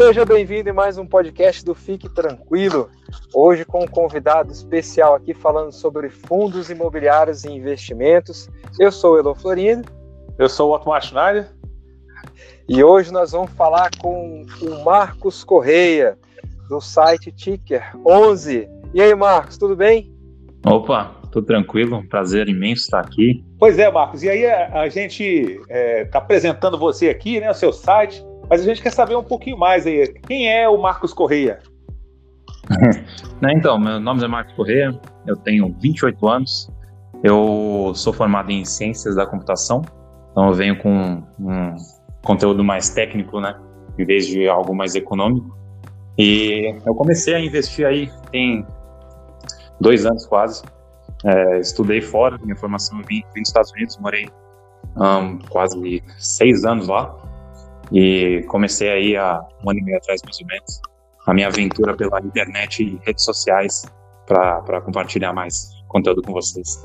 Seja bem-vindo em mais um podcast do Fique Tranquilo. Hoje com um convidado especial aqui falando sobre fundos imobiliários e investimentos. Eu sou o Elon Florindo. Eu sou o Otmar Schneider. E hoje nós vamos falar com o Marcos Correia, do site Ticker 11. E aí, Marcos, tudo bem? Opa, tudo tranquilo, um prazer imenso estar aqui. Pois é, Marcos, e aí a, a gente está é, tá apresentando você aqui, né, o seu site, mas a gente quer saber um pouquinho mais aí. Quem é o Marcos Correia? Né, então, meu nome é Marcos Correia, eu tenho 28 anos, eu sou formado em Ciências da Computação, então eu venho com um conteúdo mais técnico, né, em vez de algo mais econômico. E eu comecei a investir aí tem dois anos quase. É, estudei fora, minha formação vim, vim dos Estados Unidos, morei um, quase seis anos lá. E comecei aí há um ano e meio atrás, mais ou menos, a minha aventura pela internet e redes sociais para compartilhar mais conteúdo com vocês.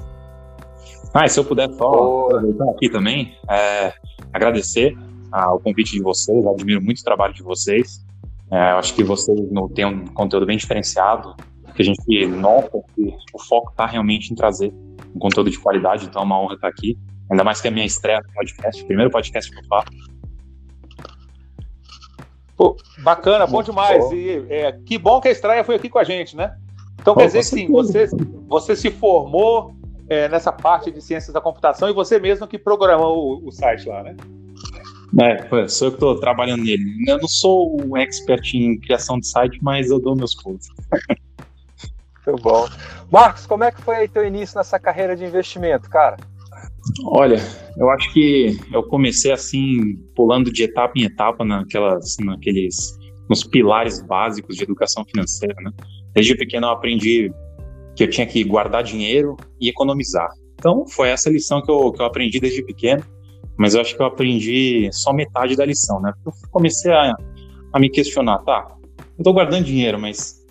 Ah, e se eu puder só aproveitar aqui também, é, agradecer ao convite de vocês, admiro muito o trabalho de vocês. É, eu acho que vocês têm um conteúdo bem diferenciado, que a gente nota que o foco está realmente em trazer um conteúdo de qualidade, então é uma honra estar aqui. Ainda mais que a minha estreia no podcast, primeiro podcast que eu faço. Pô, bacana, bom demais. E é, que bom que a estreia foi aqui com a gente, né? Então Pô, quer dizer que sim, você, você se formou é, nessa parte de ciências da computação e você mesmo que programou o, o site lá, né? É, sou eu que estou trabalhando nele. Eu não sou um expert em criação de site, mas eu dou meus pulos. Muito bom. Marcos, como é que foi aí teu início nessa carreira de investimento, cara? Olha, eu acho que eu comecei assim, pulando de etapa em etapa naquelas, naqueles, nos pilares básicos de educação financeira, né? Desde pequeno eu aprendi que eu tinha que guardar dinheiro e economizar. Então, foi essa lição que eu, que eu aprendi desde pequeno, mas eu acho que eu aprendi só metade da lição, né? Eu comecei a, a me questionar, tá, eu tô guardando dinheiro, mas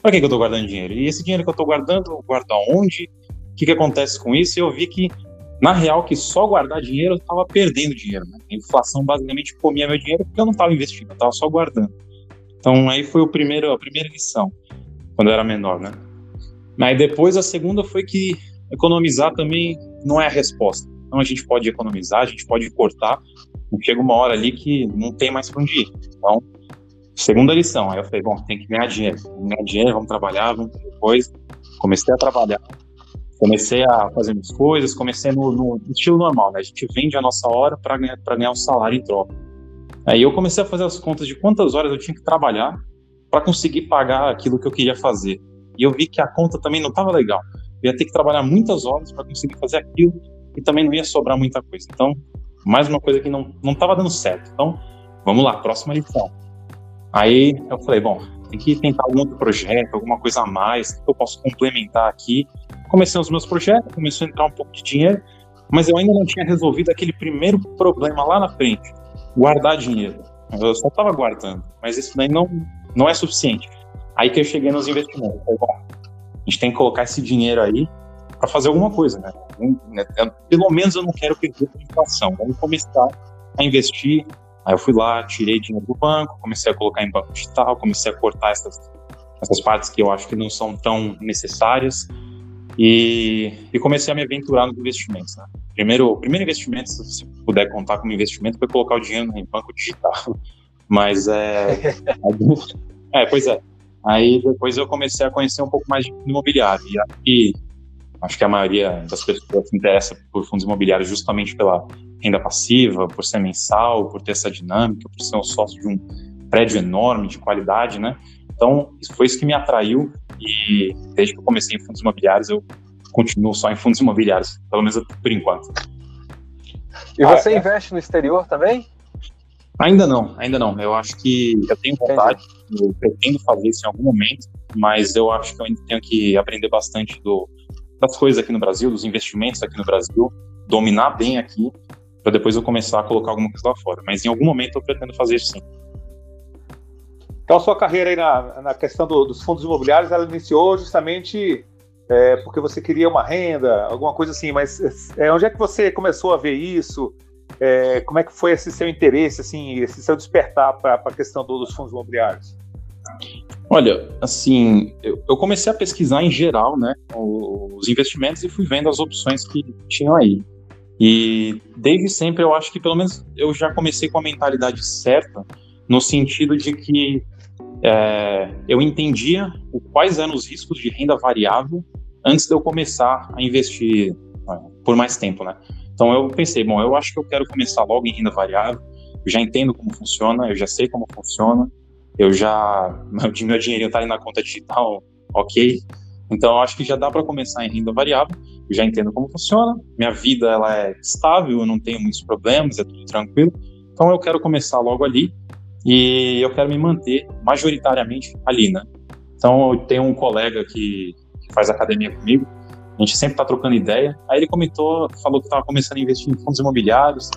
para que, que eu tô guardando dinheiro? E esse dinheiro que eu tô guardando, eu guardo aonde? O que, que acontece com isso? E eu vi que na real, que só guardar dinheiro eu estava perdendo dinheiro. Né? A inflação basicamente comia meu dinheiro porque eu não estava investindo, eu estava só guardando. Então aí foi o primeiro, a primeira lição, quando eu era menor, né? Mas depois a segunda foi que economizar também não é a resposta. Então a gente pode economizar, a gente pode cortar, chega uma hora ali que não tem mais para onde ir. Então, segunda lição, aí eu falei, bom, tem que ganhar dinheiro, ganhar dinheiro, vamos trabalhar, vamos depois. Comecei a trabalhar, comecei a fazer minhas coisas, comecei no, no estilo normal, né? A gente vende a nossa hora para ganhar, ganhar um salário em troca. Aí eu comecei a fazer as contas de quantas horas eu tinha que trabalhar para conseguir pagar aquilo que eu queria fazer. E eu vi que a conta também não estava legal. Eu ia ter que trabalhar muitas horas para conseguir fazer aquilo e também não ia sobrar muita coisa. Então, mais uma coisa que não estava dando certo. Então, vamos lá, próxima lição. Aí eu falei, bom, tem que tentar algum outro projeto, alguma coisa a mais que eu posso complementar aqui comecei os meus projetos, começou a entrar um pouco de dinheiro, mas eu ainda não tinha resolvido aquele primeiro problema lá na frente, guardar dinheiro. Eu só estava guardando, mas isso daí não, não é suficiente. Aí que eu cheguei nos investimentos. Falei, bom, a gente tem que colocar esse dinheiro aí para fazer alguma coisa, né? né pelo menos eu não quero perder a inflação. Vamos começar a investir. Aí eu fui lá, tirei dinheiro do banco, comecei a colocar em banco digital, comecei a cortar essas, essas partes que eu acho que não são tão necessárias e, e, comecei a me aventurar nos investimentos. Né? Primeiro, o primeiro investimento, se puder contar como investimento, foi colocar o dinheiro em banco digital. Mas é, é, pois é. Aí depois eu comecei a conhecer um pouco mais de imobiliário e acho que a maioria das pessoas se interessa por fundos imobiliários justamente pela renda passiva, por ser mensal, por ter essa dinâmica, por ser um sócio de um prédio enorme de qualidade, né? Então, foi isso que me atraiu e desde que eu comecei em fundos imobiliários, eu continuo só em fundos imobiliários, pelo menos por enquanto. E você ah, é? investe no exterior também? Ainda não, ainda não. Eu acho que eu tenho vontade, eu pretendo fazer isso em algum momento, mas eu acho que eu ainda tenho que aprender bastante do, das coisas aqui no Brasil, dos investimentos aqui no Brasil, dominar bem aqui, para depois eu começar a colocar alguma coisa lá fora. Mas em algum momento eu pretendo fazer isso sim. Então, a sua carreira aí na, na questão do, dos fundos imobiliários, ela iniciou justamente é, porque você queria uma renda, alguma coisa assim, mas é, onde é que você começou a ver isso? É, como é que foi esse seu interesse, assim, esse seu despertar para a questão dos fundos imobiliários? Olha, assim, eu, eu, comecei a pesquisar em geral, né, os investimentos e fui vendo as opções que tinham aí. E desde sempre eu acho que pelo menos eu já comecei com a mentalidade certa, no sentido de que é, eu entendia quais eram os riscos de renda variável antes de eu começar a investir é, por mais tempo, né? Então eu pensei, bom, eu acho que eu quero começar logo em renda variável, eu já entendo como funciona, eu já sei como funciona, eu já meu, meu dinheirinho está ali na conta digital, ok. Então eu acho que já dá para começar em renda variável. Eu já entendo como funciona. Minha vida ela é estável, eu não tenho muitos problemas, é tudo tranquilo. Então eu quero começar logo ali e eu quero me manter majoritariamente ali, né? Então eu tenho um colega que, que faz academia comigo. A gente sempre está trocando ideia. Aí ele comentou, falou que estava começando a investir em fundos imobiliários.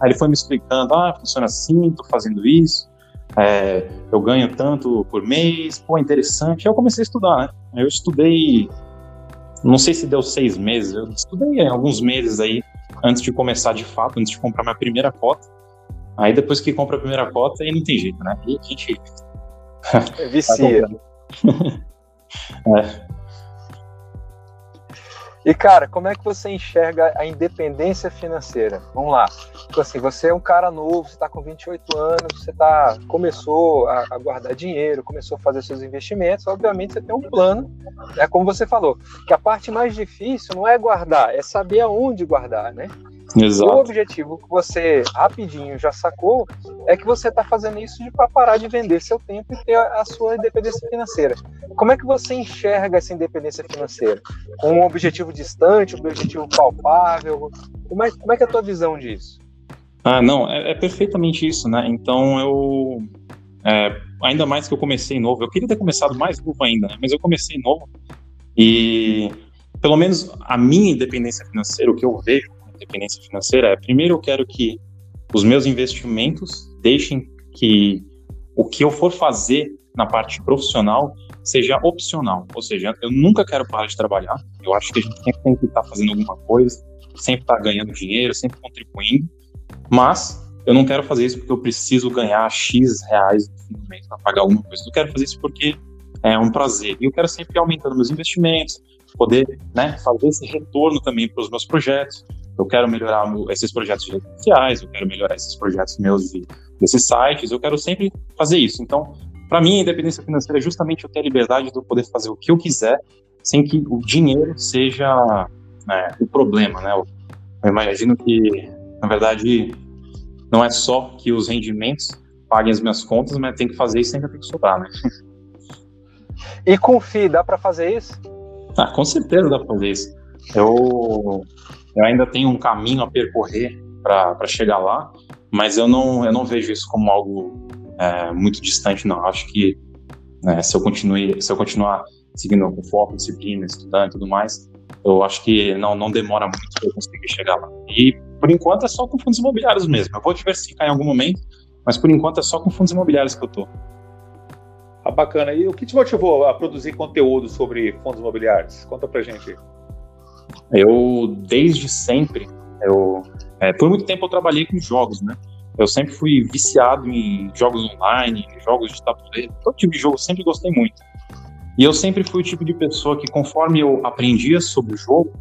Aí ele foi me explicando, ah, funciona assim, estou fazendo isso é, eu ganho tanto por mês, pô, interessante. Aí eu comecei a estudar, né? Eu estudei, não sei se deu seis meses, eu estudei alguns meses aí, antes de começar de fato, antes de comprar minha primeira cota. Aí depois que compra a primeira cota, aí não tem jeito, né? Aí a gente. Vicia. é. E, cara, como é que você enxerga a independência financeira? Vamos lá. Tipo assim, você é um cara novo, você está com 28 anos, você tá, começou a, a, guardar dinheiro, começou a fazer seus investimentos, obviamente você tem um plano, é como você falou, que a parte mais difícil não é guardar, é saber aonde guardar, né? Exato. O objetivo que você rapidinho já sacou é que você está fazendo isso para parar de vender seu tempo e ter a, sua independência financeira. Como é que você enxerga essa independência financeira? Com um objetivo distante, um objetivo palpável? Como é, como é que é a tua visão disso? Ah, não, é, é perfeitamente isso, né? Então eu. É, ainda mais que eu comecei novo, eu queria ter começado mais novo ainda, né? Mas eu comecei novo e pelo menos a minha independência financeira, o que eu vejo independência financeira é, primeiro, eu quero que os meus investimentos deixem que o que eu for fazer na parte profissional seja opcional. Ou seja, eu nunca quero parar de trabalhar. Eu acho que a gente sempre tem que estar fazendo alguma coisa, sempre estar ganhando dinheiro, sempre contribuindo. Mas eu não quero fazer isso porque eu preciso ganhar X reais no fim do mês para pagar alguma coisa. Eu quero fazer isso porque é um prazer. E eu quero sempre aumentando meus investimentos, poder né, fazer esse retorno também para os meus projetos eu quero melhorar esses projetos de redes sociais, eu quero melhorar esses projetos meus de, desses sites, eu quero sempre fazer isso. Então, para mim, a independência financeira é justamente eu ter a liberdade de eu poder fazer o que eu quiser, sem que o dinheiro seja né, o problema, né? Eu, eu imagino que, na verdade, não é só que os rendimentos paguem as minhas contas, mas tem que fazer isso sempre tem que sobrar, né? E com FI, dá para fazer isso? Ah, com certeza dá para fazer isso. Eu eu ainda tenho um caminho a percorrer para chegar lá, mas eu não, eu não vejo isso como algo é, muito distante, não. Acho que né, se, eu continue, se eu continuar seguindo com foco, disciplina, estudando e tudo mais, eu acho que não, não demora muito para eu conseguir chegar lá. E por enquanto é só com fundos imobiliários mesmo. Eu vou diversificar em algum momento, mas por enquanto é só com fundos imobiliários que eu tô. Ah, bacana. E o que te motivou a produzir conteúdo sobre fundos imobiliários? Conta pra gente. Eu, desde sempre, eu, é, por muito tempo eu trabalhei com jogos, né? Eu sempre fui viciado em jogos online, jogos de tabuleiro, todo tipo de jogo, sempre gostei muito. E eu sempre fui o tipo de pessoa que, conforme eu aprendia sobre o jogo,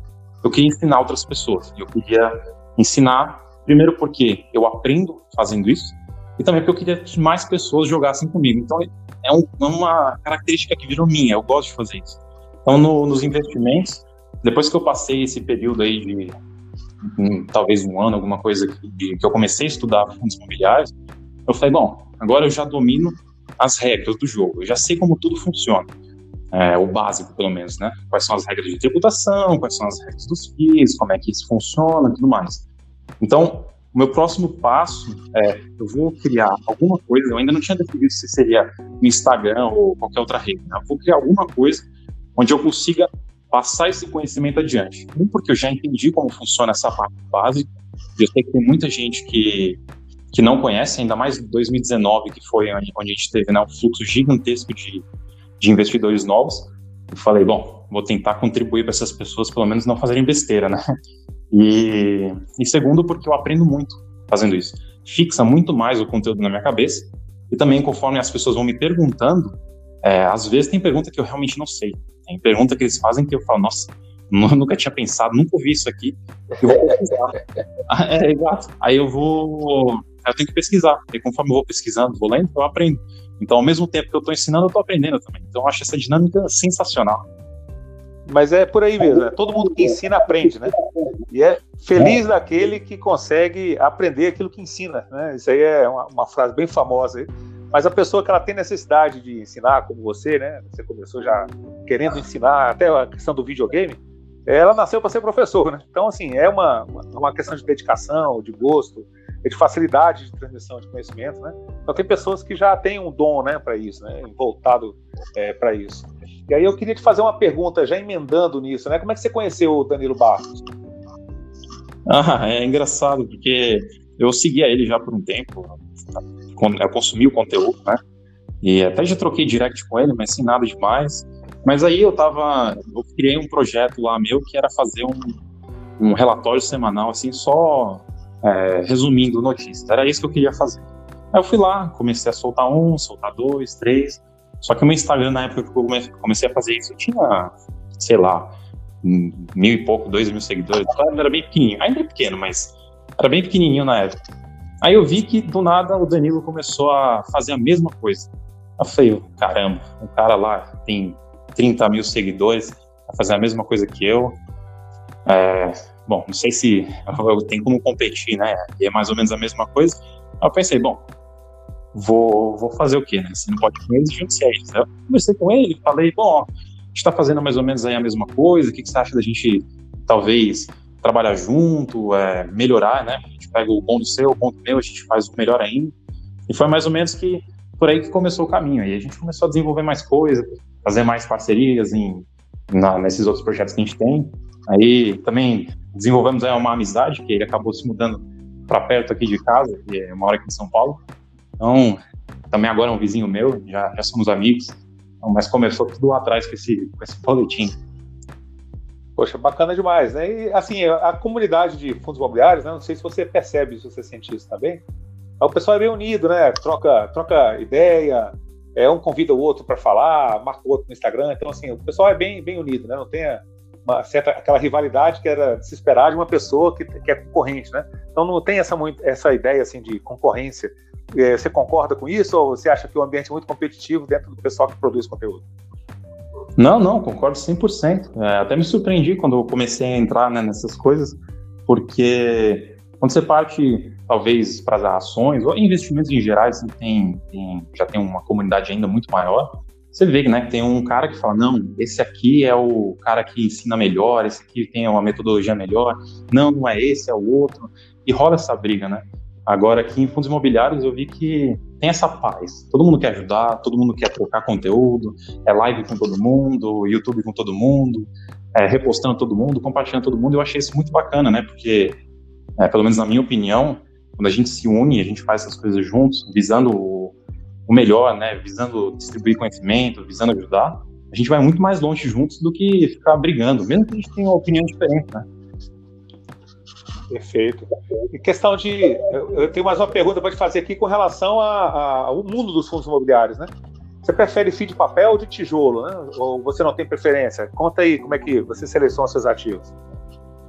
eu queria ensinar outras pessoas. Eu queria ensinar, primeiro porque eu aprendo fazendo isso, e também porque eu queria que mais pessoas jogassem comigo. Então, é, um, é uma característica que virou minha, eu gosto de fazer isso. Então, no, nos investimentos, depois que eu passei esse período aí de um, talvez um ano, alguma coisa que, que eu comecei a estudar fundos imobiliários, eu falei, bom, agora eu já domino as regras do jogo, eu já sei como tudo funciona. É, o básico, pelo menos, né? Quais são as regras de tributação, quais são as regras dos FIIs, como é que isso funciona tudo mais. Então, o meu próximo passo é, eu vou criar alguma coisa, eu ainda não tinha definido se seria no Instagram ou qualquer outra rede, né? eu vou criar alguma coisa onde eu consiga passar esse conhecimento adiante. Um, porque eu já entendi como funciona essa parte básica, eu sei que tem muita gente que, que não conhece, ainda mais 2019, que foi onde a gente teve né, um fluxo gigantesco de, de investidores novos. Eu falei, bom, vou tentar contribuir para essas pessoas, pelo menos não fazerem besteira, né? E, e segundo, porque eu aprendo muito fazendo isso. Fixa muito mais o conteúdo na minha cabeça e também conforme as pessoas vão me perguntando, é, às vezes tem pergunta que eu realmente não sei. Tem pergunta que eles fazem que eu falo, nossa, nunca tinha pensado, nunca ouvi isso aqui. Eu vou pesquisar. Ah, é, exato. Aí eu vou. Eu tenho que pesquisar. E conforme eu vou pesquisando, vou lendo, eu aprendo. Então, ao mesmo tempo que eu estou ensinando, eu estou aprendendo também. Então, eu acho essa dinâmica sensacional. Mas é por aí mesmo, né? todo mundo que ensina aprende, né? E é feliz daquele que consegue aprender aquilo que ensina, né? Isso aí é uma, uma frase bem famosa aí. Mas a pessoa que ela tem necessidade de ensinar, como você, né? Você começou já querendo ensinar, até a questão do videogame, ela nasceu para ser professor, né? Então, assim, é uma, uma questão de dedicação, de gosto, de facilidade de transmissão de conhecimento, né? Então, tem pessoas que já têm um dom, né, para isso, né? Voltado é, para isso. E aí eu queria te fazer uma pergunta, já emendando nisso, né? Como é que você conheceu o Danilo Barros? Ah, é engraçado, porque eu seguia ele já por um tempo, eu consumi o conteúdo, né? E até já troquei direct com ele, mas sem nada demais. Mas aí eu tava. Eu criei um projeto lá meu que era fazer um, um relatório semanal, assim, só é, resumindo notícias. Era isso que eu queria fazer. Aí eu fui lá, comecei a soltar um, soltar dois, três. Só que o meu Instagram, na época que eu comecei a fazer isso, eu tinha, sei lá, mil e pouco, dois mil seguidores. Então, era bem pequenininho. Ainda é pequeno, mas era bem pequenininho na época. Aí eu vi que do nada o Danilo começou a fazer a mesma coisa. Eu falei, caramba, o cara lá tem 30 mil seguidores, vai fazer a mesma coisa que eu. É, bom, não sei se eu tenho como competir, né? É mais ou menos a mesma coisa. Eu pensei, bom, vou, vou fazer o quê, né? Se não pode com eles, junte-se a eles. Eu conversei com ele, falei, bom, a gente está fazendo mais ou menos aí a mesma coisa, o que, que você acha da gente, talvez, trabalhar junto, é, melhorar, né? A gente pega o bom do seu, o bom do meu, a gente faz o melhor ainda. E foi mais ou menos que por aí que começou o caminho. Aí a gente começou a desenvolver mais coisas, fazer mais parcerias em, na, nesses outros projetos que a gente tem. Aí também desenvolvemos aí uma amizade, que ele acabou se mudando para perto aqui de casa, que é uma hora aqui em São Paulo. Então, também agora é um vizinho meu, já, já somos amigos, então, mas começou tudo lá atrás com esse, com esse boletim. Poxa, bacana demais, né? E assim, a, comunidade de fundos imobiliários, né? Não sei se você percebe, se você sente isso também. O pessoal é bem unido, né? Troca, troca ideia, é, um convida o outro para falar, marca o outro no Instagram. Então, assim, o pessoal é bem, bem unido, né? Não tem uma certa, aquela rivalidade que era de se esperar de uma pessoa que, que é concorrente, né? Então, não tem essa, essa ideia, assim, de concorrência. É, você concorda com isso ou você acha que o ambiente é muito competitivo dentro do pessoal que produz conteúdo? Não, não, concordo 100%. É, até me surpreendi quando eu comecei a entrar né, nessas coisas, porque quando você parte talvez para as ações ou investimentos em geral, assim, tem, tem, já tem uma comunidade ainda muito maior. Você vê né, que tem um cara que fala: não, esse aqui é o cara que ensina melhor, esse aqui tem uma metodologia melhor, não, não é esse, é o outro. E rola essa briga, né? Agora, aqui em fundos imobiliários, eu vi que tem essa paz. Todo mundo quer ajudar, todo mundo quer trocar conteúdo, é live com todo mundo, YouTube com todo mundo, é repostando todo mundo, compartilhando todo mundo. Eu achei isso muito bacana, né? Porque, é, pelo menos na minha opinião, quando a gente se une, a gente faz essas coisas juntos, visando o, o melhor, né, visando distribuir conhecimento, visando ajudar, a gente vai muito mais longe juntos do que ficar brigando, mesmo que a gente tenha uma opinião diferente, né? Perfeito. Em questão de. Eu tenho mais uma pergunta para te fazer aqui com relação ao mundo dos fundos imobiliários, né? Você prefere FII de papel ou de tijolo, né? Ou você não tem preferência? Conta aí como é que você seleciona seus ativos.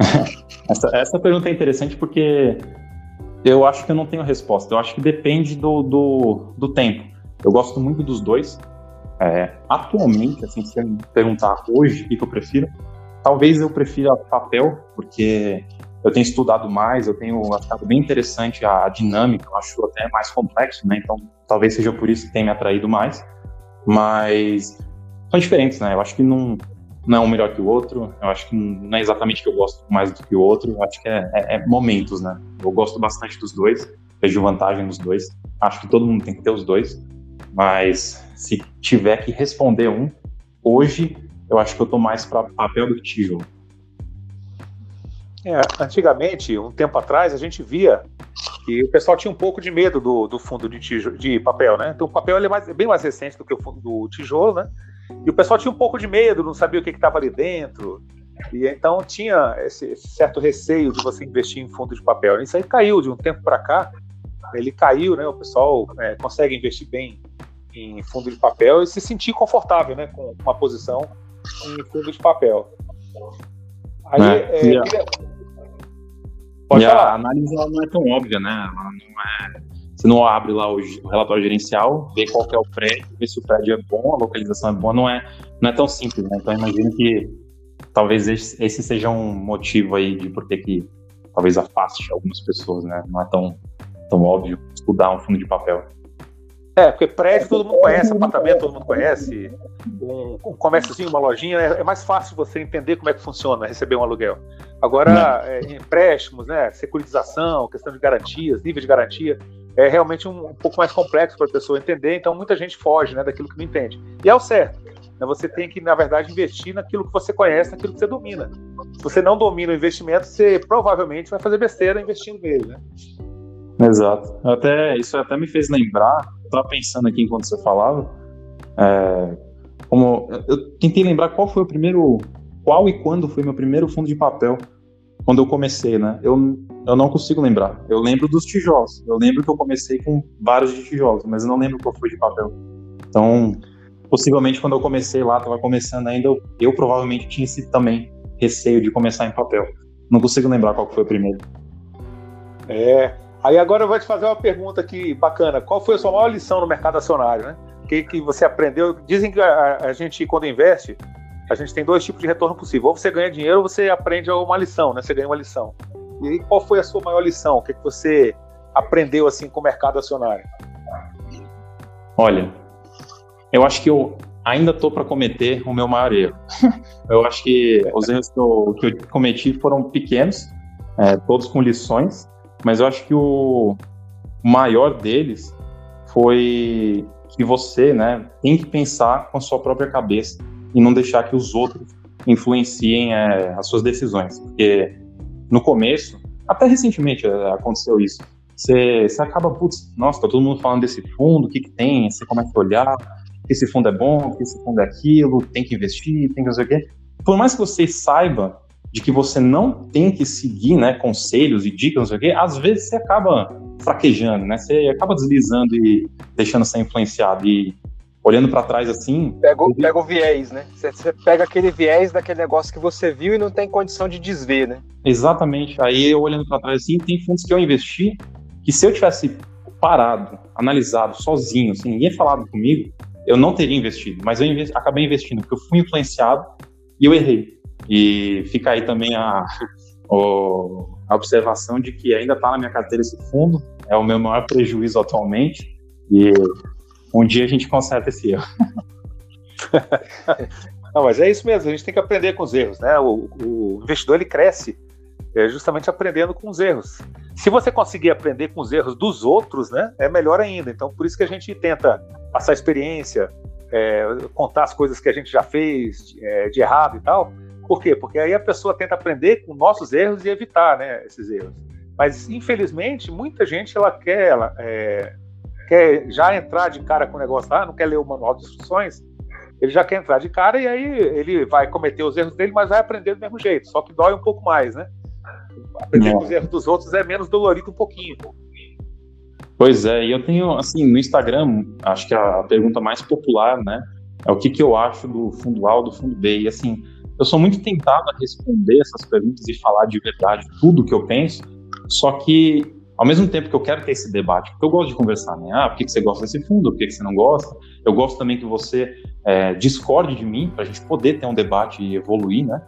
essa, essa pergunta é interessante porque eu acho que eu não tenho resposta. Eu acho que depende do, do, do tempo. Eu gosto muito dos dois. É, atualmente, assim, se você me perguntar hoje o que eu prefiro, talvez eu prefira papel, porque eu tenho estudado mais, eu tenho achado bem interessante a dinâmica, eu acho até mais complexo, né? Então, talvez seja por isso que tem me atraído mais. Mas são diferentes, né? Eu acho que não, não é um melhor que o outro. Eu acho que não é exatamente que eu gosto mais do que o outro. Eu acho que é, é, é, momentos, né? Eu gosto bastante dos dois, vejo vantagem nos dois. Acho que todo mundo tem que ter os dois. Mas se tiver que responder um, hoje eu acho que eu tô mais para papel do que tijolo. É, antigamente, um tempo atrás, a gente via que o pessoal tinha um pouco de medo do, do fundo de, tijolo, de papel, né? Então o papel é, mais, é bem mais recente do que o fundo do tijolo, né? E o pessoal tinha um pouco de medo, não sabia o que estava ali dentro. E então tinha esse, esse certo receio de você investir em fundo de papel. Isso aí caiu de um tempo para cá. Ele caiu, né? O pessoal é, consegue investir bem em fundo de papel e se sentir confortável, né? Com uma posição em fundo de papel. Aí, é, é, queria... Pode e falar. a análise não é tão óbvia, né? Ela não é... Você não abre lá o, relatório gerencial, vê qual é o prédio, vê se o prédio é bom, a localização é boa, não é, não é tão simples, né? Então imagino que talvez esse, esse seja um motivo aí de por que que talvez afaste algumas pessoas, né? Não é tão, tão óbvio estudar um fundo de papel. É, porque prédio todo mundo conhece, apartamento todo mundo conhece, um, um comérciozinho, uma lojinha, é, é, mais fácil você entender como é que funciona receber um aluguel. Agora, é, empréstimos, né, securitização, questão de garantias, nível de garantia, é realmente um, um pouco mais complexo para a pessoa entender, então muita gente foge né, daquilo que não entende. E é o certo. Né, você tem que, na verdade, investir naquilo que você conhece, naquilo que você domina. Se você não domina o investimento, você provavelmente vai fazer besteira investindo nele, né? Exato. Até, isso até me fez lembrar, estava pensando aqui enquanto você falava, é, como eu tentei lembrar qual foi o primeiro, qual e quando foi meu primeiro fundo de papel, quando eu comecei, né? Eu, eu não consigo lembrar. Eu lembro dos tijolos. Eu lembro que eu comecei com vários de tijolos, mas eu não lembro qual foi de papel. Então, possivelmente quando eu comecei lá, estava começando ainda, eu, eu, provavelmente tinha esse também receio de começar em papel. Não consigo lembrar qual foi o primeiro. É, Aí agora eu vou te fazer uma pergunta aqui bacana. Qual foi a sua maior lição no mercado acionário, né? O que, que você aprendeu? Dizem que a, a, gente, quando investe, a gente tem dois tipos de retorno possível. Ou você ganha dinheiro ou você aprende uma lição, né? Você ganha uma lição. E aí, qual foi a sua maior lição? O que, que você aprendeu assim com o mercado acionário? Olha, eu acho que eu ainda estou para cometer o meu maior erro. eu acho que os erros que eu, que eu cometi foram pequenos, é, todos com lições, mas eu acho que o maior deles foi que você, né, tem que pensar com a sua própria cabeça e não deixar que os outros influenciem é, as suas decisões. Porque no começo, até recentemente é, aconteceu isso. Você, você acaba, putz, nossa, tá todo mundo falando desse fundo, o que, que tem? Você começa a olhar, que esse fundo é bom, que esse fundo é aquilo, tem que investir, tem que fazer o quê. Por mais que você saiba de que você não tem que seguir né, conselhos e dicas, não sei o quê, às vezes você acaba fraquejando, né? Você acaba deslizando e deixando ser influenciado. E olhando para trás assim. Pega o, pega o viés, né? Você, você, pega aquele viés daquele negócio que você viu e não tem condição de desver, né? Exatamente. Aí eu olhando para trás assim, tem fundos que eu investi que se eu tivesse parado, analisado sozinho, sem ninguém falado comigo, eu não teria investido. Mas eu investi, acabei investindo porque eu fui influenciado e eu errei. E fica aí também a, a observação de que ainda está na minha carteira esse fundo, é o meu maior prejuízo atualmente, e um dia a gente conserta esse erro. Não, mas é isso mesmo, a gente tem que aprender com os erros, né? O, o investidor ele cresce é, justamente aprendendo com os erros. Se você conseguir aprender com os erros dos outros, né, é melhor ainda. Então, por isso que a gente tenta passar experiência, é, contar as coisas que a gente já fez é, de errado e tal, por quê? Porque aí a pessoa tenta aprender com nossos erros e evitar né, esses erros. Mas, infelizmente, muita gente ela quer, ela, é, quer já entrar de cara com o negócio, ah, não quer ler o manual de instruções, ele já quer entrar de cara e aí ele vai cometer os erros dele, mas vai aprender do mesmo jeito, só que dói um pouco mais, né? Aprender com os erros dos outros é menos dolorido um pouquinho. Pois é, e eu tenho, assim, no Instagram, acho que a pergunta mais popular, né, é o que, que eu acho do fundo A ou do fundo B, e assim, eu sou muito tentado a responder essas perguntas e falar de verdade tudo que eu penso, só que ao mesmo tempo que eu quero ter esse debate, porque eu gosto de conversar, né? Ah, por que, você gosta desse fundo? Por que, você não gosta? Eu gosto também que você é, discorde de mim, para a gente poder ter um debate e evoluir, né?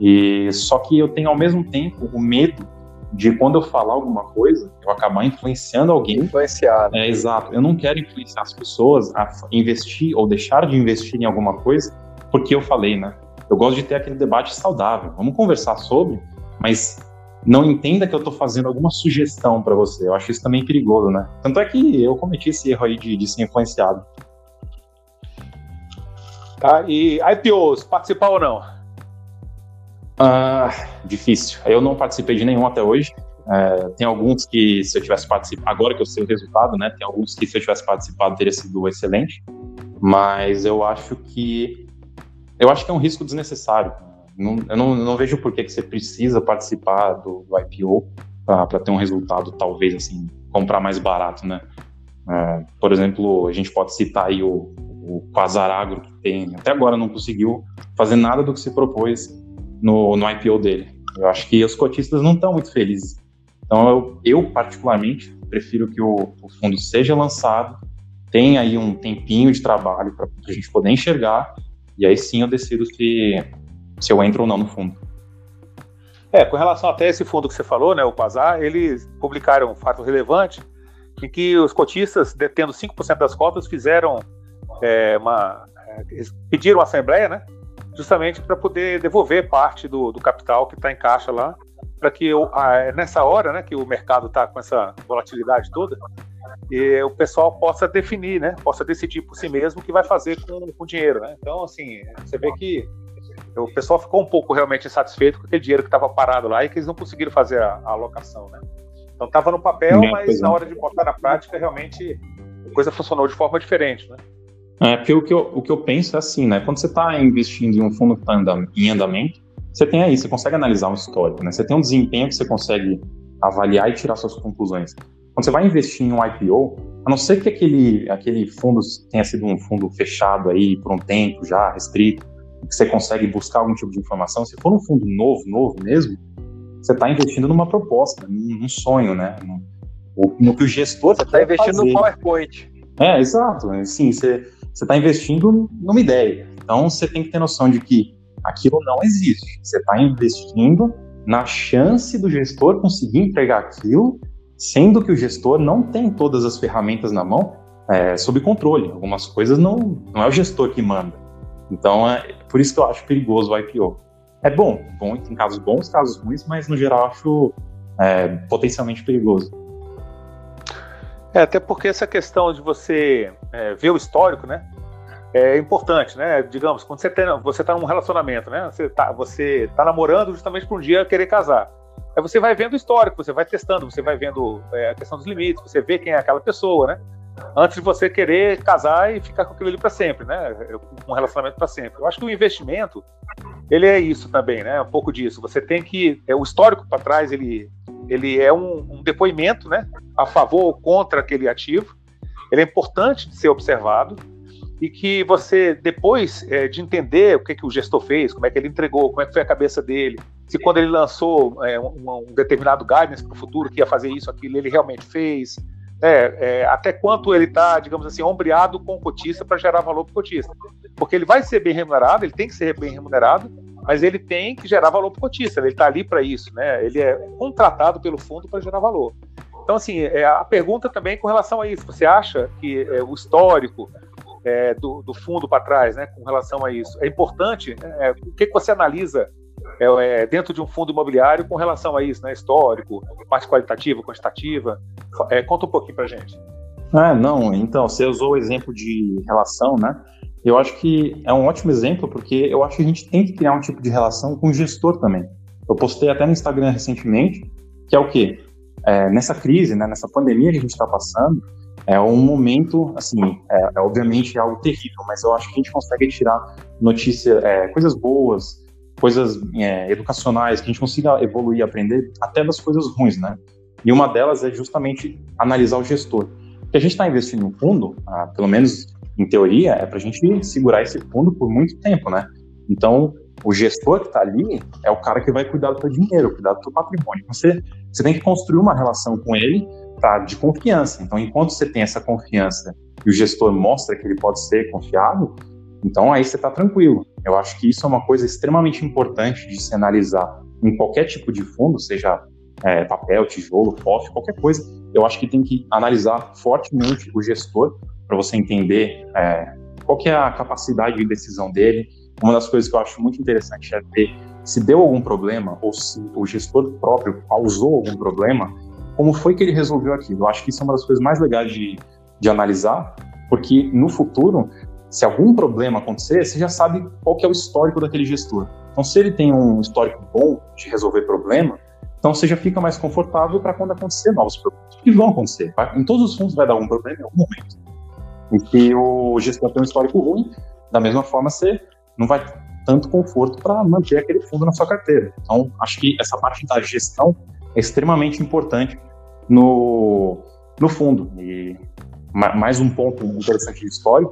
E só que eu tenho ao mesmo tempo o medo de quando eu falar alguma coisa, eu acabar influenciando alguém. Influenciar. É, exato. Eu não quero influenciar as pessoas a investir ou deixar de investir em alguma coisa porque eu falei, né? Eu gosto de ter aquele debate saudável. Vamos conversar sobre, mas não entenda que eu estou fazendo alguma sugestão para você. Eu acho isso também perigoso, né? Tanto é que eu cometi esse erro aí de, de ser influenciado. Tá, e IPOs, participar ou não? Ah, difícil. Eu não participei de nenhum até hoje. É, tem alguns que, se eu tivesse participado, agora que eu sei o resultado, né? Tem alguns que, se eu tivesse participado, teria sido excelente. Mas eu acho que eu acho que é um risco desnecessário. não, eu não, não vejo por que, você precisa participar do, do IPO para ter um resultado, talvez, assim, comprar mais barato, né? É, por exemplo, a gente pode citar aí o, o que tem, até agora não conseguiu fazer nada do que se propôs no, no IPO dele. Eu acho que os cotistas não estão muito felizes. Então, eu, eu particularmente, prefiro que o, o, fundo seja lançado, tenha aí um tempinho de trabalho para a gente poder enxergar, e aí sim eu decido se, se eu entro ou não no fundo. É, com relação até esse fundo que você falou, né, o Pazar, eles publicaram um fato relevante em que os cotistas, detendo 5% das cotas, fizeram é, uma. É, pediram a assembleia, né? Justamente para poder devolver parte do, do capital que está em caixa lá, para que eu, a, nessa hora, né, que o mercado está com essa volatilidade toda, e o pessoal possa definir, né, possa decidir por si mesmo o que vai fazer com, com o dinheiro, né? Então, assim, você vê que o pessoal ficou um pouco realmente insatisfeito com aquele dinheiro que estava parado lá e que eles não conseguiram fazer a, a alocação, né? Então estava no papel, é, mas na hora de botar na prática, realmente a coisa funcionou de forma diferente, né? É, porque o que, eu, o que eu penso é assim, né? Quando você está investindo em um fundo que está em andamento, você tem aí, você consegue analisar um histórico, né? Você tem um desempenho que você consegue avaliar e tirar suas conclusões. Quando você vai investir em um IPO, a não ser que aquele, aquele fundo tenha sido um fundo fechado aí por um tempo já, restrito, que você consegue buscar algum tipo de informação, se for um fundo novo, novo mesmo, você está investindo numa proposta, num sonho, né? No, no que o gestor. Você está investindo fazer. no PowerPoint. É, exato. Sim, você está investindo numa ideia. Então você tem que ter noção de que aquilo não existe. Você está investindo na chance do gestor conseguir entregar aquilo, sendo que o gestor não tem todas as ferramentas na mão é, sob controle. Algumas coisas não, não é o gestor que manda. Então é por isso que eu acho perigoso o IPO é bom, bom em casos bons, casos ruins, mas no geral acho é, potencialmente perigoso. É, até porque essa questão de você é, ver o histórico, né, é importante, né? Digamos, quando você tem, você está num relacionamento, né, você está você tá namorando justamente para um dia querer casar. Aí você vai vendo o histórico, você vai testando, você vai vendo é, a questão dos limites, você vê quem é aquela pessoa, né? Antes de você querer casar e ficar com aquilo ali para sempre, né? Um relacionamento para sempre. Eu acho que o investimento ele é isso também, né? Um pouco disso. Você tem que é, o histórico para trás ele ele é um, um, depoimento, né? A favor ou contra aquele ativo. Ele é importante de ser observado e que você depois é, de entender o que, que o gestor fez, como é que ele entregou, como é que foi a cabeça dele, se quando ele lançou é, um, um, determinado guidance para o futuro que ia fazer isso, aquilo, ele realmente fez, é, é, até quanto ele está, digamos assim, ombreado com o cotista para gerar valor para o cotista. Porque ele vai ser bem remunerado, ele tem que ser bem remunerado, mas ele tem que gerar valor para o cotista, ele está ali para isso, né? ele é contratado pelo fundo para gerar valor. Então, assim, é, a pergunta também com relação a isso, você acha que é, o histórico é, do, do, fundo para trás, né, com relação a isso, é importante? É, o que, que você analisa é, é, dentro de um fundo imobiliário com relação a isso, né? Histórico, parte qualitativa, quantitativa. É, conta um pouquinho para gente. Ah, não, então, você usou o exemplo de relação, né? Eu acho que é um ótimo exemplo, porque eu acho que a gente tem que criar um tipo de relação com o gestor também. Eu postei até no Instagram recentemente, que é o quê? É, nessa crise, né, nessa pandemia que a gente está passando, é um momento, assim, é, é, obviamente algo terrível, mas eu acho que a gente consegue tirar notícias, é, coisas boas, coisas é, educacionais, que a gente consiga evoluir, aprender até das coisas ruins, né? E uma delas é justamente analisar o gestor. Porque a gente está investindo em fundo, ah, pelo menos em teoria, é para a gente segurar esse fundo por muito tempo, né? Então, o gestor que está ali é o cara que vai cuidar do seu dinheiro, cuidar do seu patrimônio. Você, você tem que construir uma relação com ele pra, de confiança. Então, enquanto você tem essa confiança e o gestor mostra que ele pode ser confiável, então aí você está tranquilo. Eu acho que isso é uma coisa extremamente importante de se analisar em qualquer tipo de fundo, seja é, papel, tijolo, FOF, qualquer coisa. Eu acho que tem que analisar fortemente o gestor para você entender é, qual é a capacidade de decisão dele. Uma das coisas que eu acho muito interessante é ver se deu algum problema ou se o gestor próprio causou algum problema, como foi que ele resolveu aquilo. Eu acho que isso é uma das coisas mais legais de, de analisar, porque no futuro se algum problema acontecer, você já sabe qual que é o histórico daquele gestor. Então, se ele tem um histórico bom de resolver problema, então você já fica mais confortável para quando acontecer novos problemas. Que vão acontecer. Em todos os fundos vai dar um problema em algum momento. Em que o gestor tem um histórico ruim, da mesma forma você não vai tanto conforto para manter aquele fundo na sua carteira. Então, acho que essa parte da gestão é extremamente importante no, no fundo. E mais um ponto interessante de história,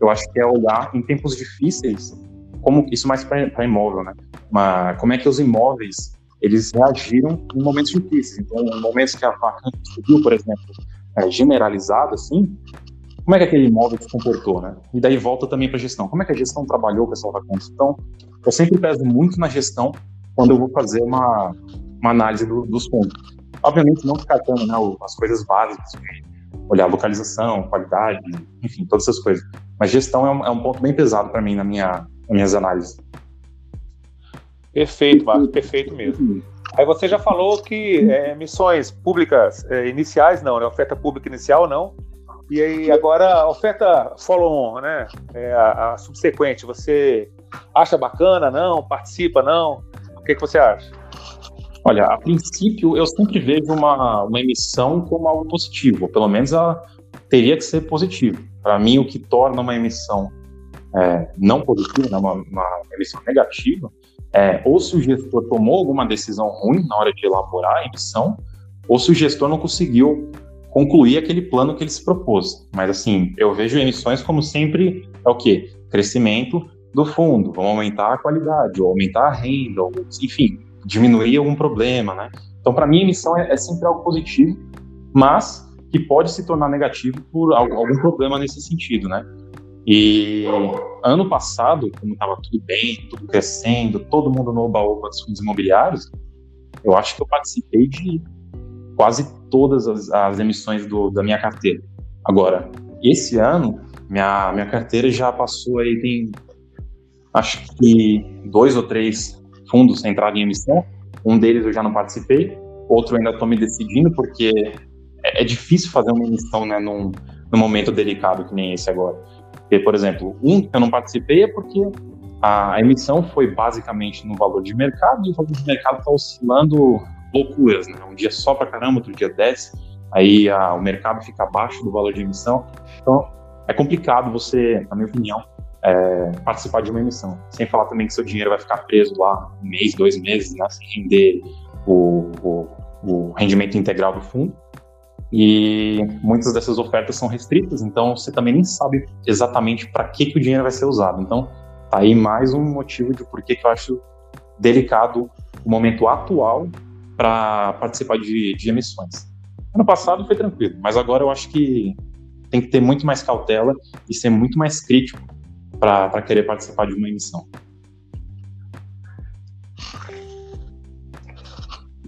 eu acho que é olhar em tempos difíceis, como isso mais para imóvel, né? Mas como é que os imóveis eles reagiram em momentos difíceis. Então, em momentos que a vacância subiu, por exemplo, é, generalizada, assim, como é que aquele imóvel se comportou, né? E daí volta também para a gestão. Como é que a gestão trabalhou com essa vacância? Então, eu sempre peso muito na gestão quando eu vou fazer uma, uma análise do, dos fundos. Obviamente, não descartando né, as coisas básicas, olhar localização, qualidade, enfim, todas essas coisas. Mas gestão é um, é um ponto bem pesado para mim na minha, nas minhas análises. Perfeito, Marcos, perfeito mesmo. Aí você já falou que é, emissões públicas é, iniciais não, né? Oferta pública inicial não. E aí agora oferta follow-on, né? É, a, a, subsequente, você acha bacana, não? Participa, não? O que, que você acha? Olha, a princípio eu sempre vejo uma, uma emissão como algo positivo, pelo menos ela teria que ser positivo. Para mim, o que torna uma emissão é, não positiva, né, uma, uma emissão negativa, é, ou se o gestor tomou alguma decisão ruim na hora de elaborar a emissão, ou se o gestor não conseguiu concluir aquele plano que ele se propôs. Mas assim, eu vejo emissões como sempre é o quê? Crescimento do fundo, vamos aumentar a qualidade, ou aumentar a renda, ou, enfim, diminuir algum problema, né? Então, para mim, emissão é, é, sempre algo positivo, mas que pode se tornar negativo por algum problema nesse sentido, né? E ano passado, como estava tudo bem, tudo crescendo, todo mundo no oba-oba dos fundos imobiliários, eu acho que eu participei de quase todas as, as emissões do, da minha carteira. Agora, esse ano, minha, minha carteira já passou aí, tem acho que dois ou três fundos entraram em emissão. Um deles eu já não participei, outro ainda estou me decidindo, porque é, é, difícil fazer uma emissão né, num, num momento delicado que nem esse agora. Porque, por exemplo, um que eu não participei é porque a emissão foi basicamente no valor de mercado e o valor de mercado está oscilando loucuras, né? Um dia só para caramba, outro dia desce, aí a, o mercado fica abaixo do valor de emissão. Então, é complicado você, na minha opinião, é, participar de uma emissão. Sem falar também que seu dinheiro vai ficar preso lá um mês, dois meses, né? Sem render o, o, o rendimento integral do fundo e muitas dessas ofertas são restritas, então você também nem sabe exatamente para que, que o dinheiro vai ser usado. Então, tá aí mais um motivo de por que eu acho delicado o momento atual para participar de, de emissões. Ano passado foi tranquilo, mas agora eu acho que tem que ter muito mais cautela e ser muito mais crítico para querer participar de uma emissão.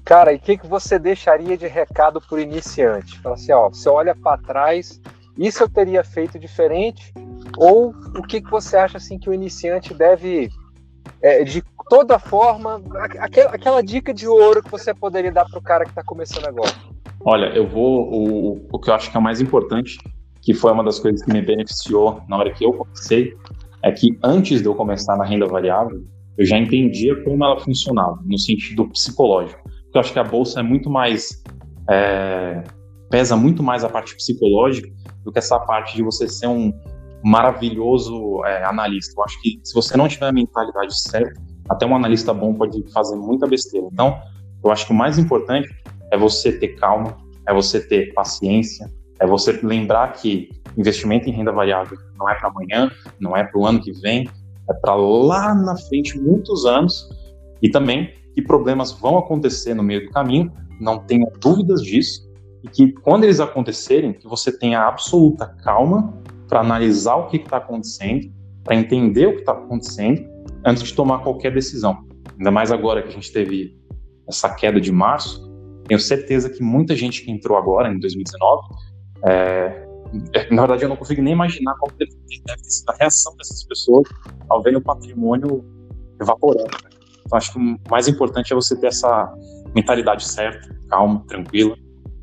Cara, e o que, que você deixaria de recado para o iniciante? Fala assim, ó, você olha para trás, isso eu teria feito diferente? Ou o que, que você acha assim que o iniciante deve, é, de toda forma, aquela, aquela, dica de ouro que você poderia dar para o cara que está começando agora? Olha, eu vou. O, o que eu acho que é o mais importante, que foi uma das coisas que me beneficiou na hora que eu comecei, é que antes de eu começar na renda variável, eu já entendia como ela funcionava, no sentido psicológico eu acho que a bolsa é muito mais é, pesa muito mais a parte psicológica do que essa parte de você ser um maravilhoso é, analista. Eu acho que se você não tiver a mentalidade certa, até um analista bom pode fazer muita besteira. Então, eu acho que o mais importante é você ter calma, é você ter paciência, é você lembrar que investimento em renda variável não é para amanhã, não é para o ano que vem, é para lá na frente, muitos anos, e também que problemas vão acontecer no meio do caminho, não tenha dúvidas disso, e que quando eles acontecerem, que você tenha absoluta calma para analisar o que está acontecendo, para entender o que está acontecendo, antes de tomar qualquer decisão. Ainda mais agora que a gente teve essa queda de março, tenho certeza que muita gente que entrou agora, em 2019, é, na verdade eu não consigo nem imaginar qual deve ter sido a reação dessas pessoas ao ver o patrimônio evaporando. Né? Então, acho que o mais importante é você ter essa mentalidade certa, calma, tranquila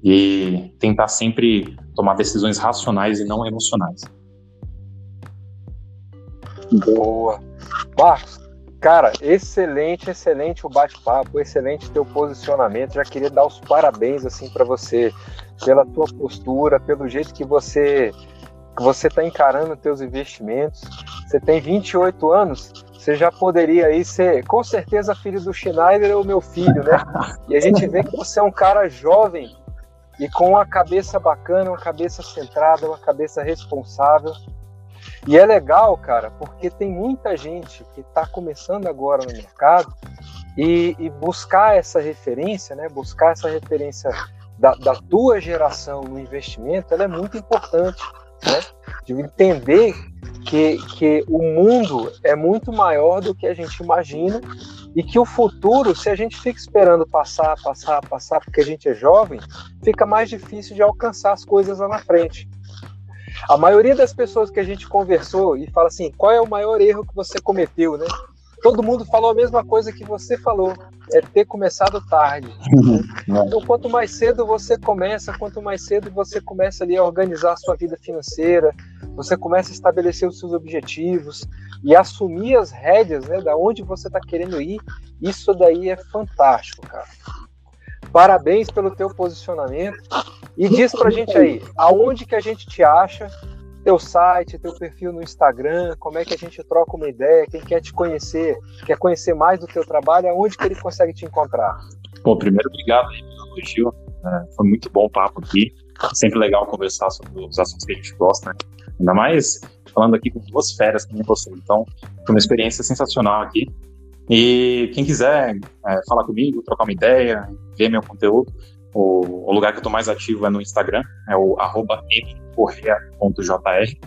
e tentar sempre tomar decisões racionais e não emocionais. Boa. Marcos, cara, excelente, excelente o bate-papo, excelente teu posicionamento. Já queria dar os parabéns assim para você pela tua postura, pelo jeito que você que você está encarando teus investimentos. Você tem 28 anos você já poderia aí ser, com certeza, filho do Schneider ou meu filho, né? E a gente vê que você é um cara jovem e com uma cabeça bacana, uma cabeça centrada, uma cabeça responsável. E é legal, cara, porque tem muita gente que está começando agora no mercado e, e, buscar essa referência, né? Buscar essa referência da, da tua geração no investimento, ela é muito importante, né? De entender que, que o mundo é muito maior do que a gente imagina e que o futuro, se a gente fica esperando passar, passar, passar, porque a gente é jovem, fica mais difícil de alcançar as coisas lá na frente. A maioria das pessoas que a gente conversou e fala assim, qual é o maior erro que você cometeu, né? Todo mundo falou a mesma coisa que você falou, é ter começado tarde. Então, quanto mais cedo você começa, quanto mais cedo você começa ali a organizar a sua vida financeira, você começa a estabelecer os seus objetivos e assumir as rédeas, né, da onde você está querendo ir, isso daí é fantástico, cara. Parabéns pelo teu posicionamento e diz pra gente aí, aonde que a gente te acha, teu site, teu perfil no Instagram, como é que a gente troca uma ideia, quem quer te conhecer, quer conhecer mais do teu trabalho, aonde que ele consegue te encontrar? Bom, primeiro, obrigado aí pelo elogio, é, foi muito bom o papo aqui, sempre legal conversar sobre os assuntos que a gente gosta, né? ainda mais falando aqui com duas férias como você, então foi uma experiência sensacional aqui, e quem quiser é, falar comigo, trocar uma ideia, ver meu conteúdo, o, o lugar que eu estou mais ativo é no Instagram, é o mcorrea.jr.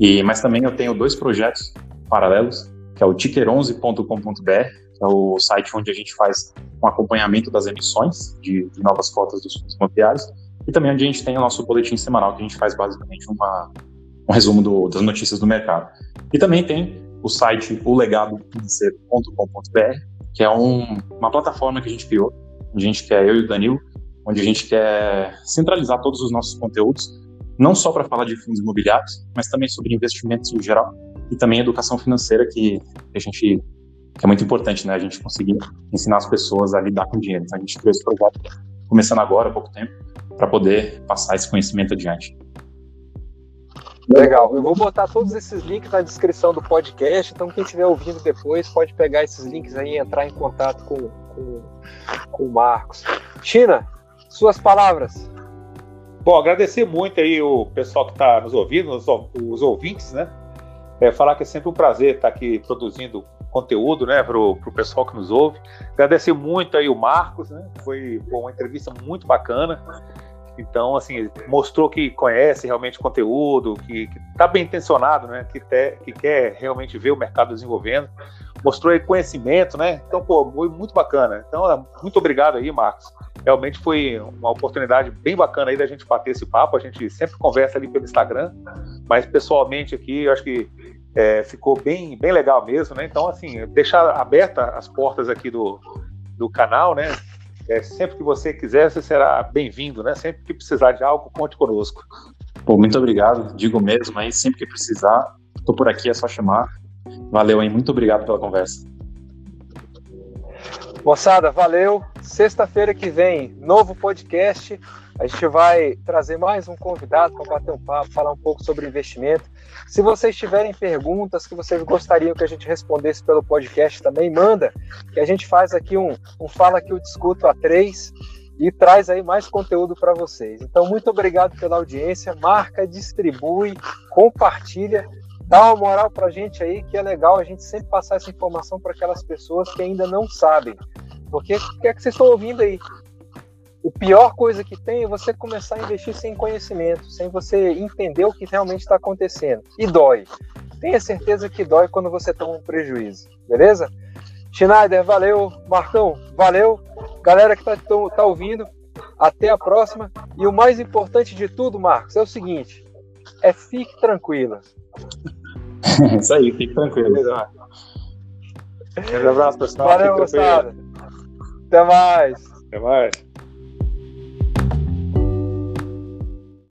E, mas também eu tenho dois projetos paralelos, que é o ticker11.com.br, que é o site onde a gente faz um acompanhamento das emissões de, de novas cotas dos fundos imobiliários, e também onde a gente tem o nosso boletim semanal, que a gente faz basicamente uma, um resumo do, das notícias do mercado. E também tem o site olegadofinanceiro.com.br, que é um, uma plataforma que a gente criou, a gente quer, eu e o Danilo, onde a gente quer centralizar todos os nossos conteúdos, não só para falar de fundos imobiliários, mas também sobre investimentos em geral e também educação financeira, que a gente que é muito importante, né? A gente conseguir ensinar as pessoas a lidar com dinheiro. Então a gente criou esse projeto começando agora, há pouco tempo, para poder passar esse conhecimento adiante. Legal. Eu vou botar todos esses links na descrição do podcast, então quem estiver ouvindo depois pode pegar esses links aí e entrar em contato com, com, com o Marcos. China, suas palavras. Bom, agradecer muito aí o pessoal que está nos ouvindo, os, os ouvintes, né? É, falar que é sempre um prazer estar aqui produzindo conteúdo, né, para o pessoal que nos ouve. Agradecer muito aí o Marcos, né? Foi uma entrevista muito bacana. Então, assim, mostrou que conhece realmente o conteúdo, que está bem intencionado, né? Que, te, que quer realmente ver o mercado desenvolvendo. Mostrou aí conhecimento, né? Então, pô, foi muito bacana. Então, muito obrigado aí, Marcos. Realmente foi uma oportunidade bem bacana aí da gente bater esse papo. A gente sempre conversa ali pelo Instagram, mas pessoalmente aqui, eu acho que é, ficou bem, bem legal mesmo, né? Então, assim, deixar aberta as portas aqui do, do canal, né? É, sempre que você quiser, você será bem-vindo, né? Sempre que precisar de algo, conte conosco. Pô, muito obrigado, digo mesmo, aí sempre que precisar, estou por aqui, é só chamar. Valeu aí, muito obrigado pela conversa. Moçada, valeu. Sexta-feira que vem, novo podcast. A gente vai trazer mais um convidado para bater um papo, falar um pouco sobre investimento. Se vocês tiverem perguntas que vocês gostariam que a gente respondesse pelo podcast também, manda, que a gente faz aqui um, um Fala que eu discuto a três e traz aí mais conteúdo para vocês. Então, muito obrigado pela audiência. Marca, distribui, compartilha, dá uma moral para a gente aí, que é legal a gente sempre passar essa informação para aquelas pessoas que ainda não sabem. Porque o que é que vocês estão ouvindo aí? o pior coisa que tem é você começar a investir sem conhecimento, sem você entender o que realmente está acontecendo. E dói. Tenha certeza que dói quando você toma um prejuízo, beleza? Schneider, valeu. Marcão, valeu. Galera que está tá ouvindo, até a próxima. E o mais importante de tudo, Marcos, é o seguinte: é fique tranquila. Isso aí, fique tranquilo. Um abraço, pessoal. Valeu, moçada. Até mais. Até mais.